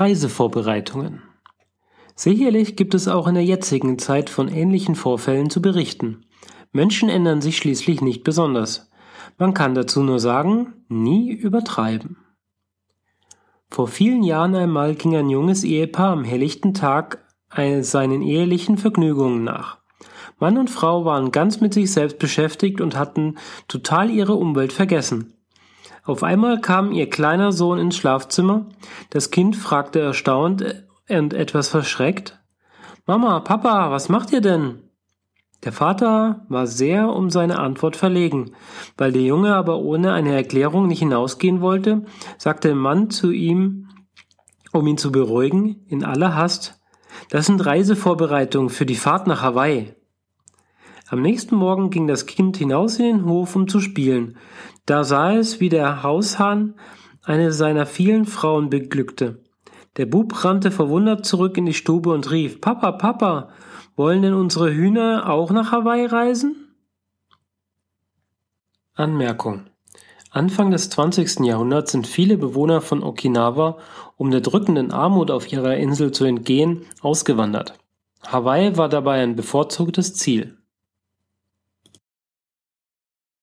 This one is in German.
Reisevorbereitungen. Sicherlich gibt es auch in der jetzigen Zeit von ähnlichen Vorfällen zu berichten. Menschen ändern sich schließlich nicht besonders. Man kann dazu nur sagen, nie übertreiben. Vor vielen Jahren einmal ging ein junges Ehepaar am helllichten Tag seinen ehelichen Vergnügungen nach. Mann und Frau waren ganz mit sich selbst beschäftigt und hatten total ihre Umwelt vergessen. Auf einmal kam ihr kleiner Sohn ins Schlafzimmer. Das Kind fragte erstaunt und etwas verschreckt. Mama, Papa, was macht ihr denn? Der Vater war sehr um seine Antwort verlegen. Weil der Junge aber ohne eine Erklärung nicht hinausgehen wollte, sagte der Mann zu ihm, um ihn zu beruhigen, in aller Hast, das sind Reisevorbereitungen für die Fahrt nach Hawaii. Am nächsten Morgen ging das Kind hinaus in den Hof, um zu spielen. Da sah es, wie der Haushahn eine seiner vielen Frauen beglückte. Der Bub rannte verwundert zurück in die Stube und rief, Papa, Papa, wollen denn unsere Hühner auch nach Hawaii reisen? Anmerkung. Anfang des 20. Jahrhunderts sind viele Bewohner von Okinawa, um der drückenden Armut auf ihrer Insel zu entgehen, ausgewandert. Hawaii war dabei ein bevorzugtes Ziel.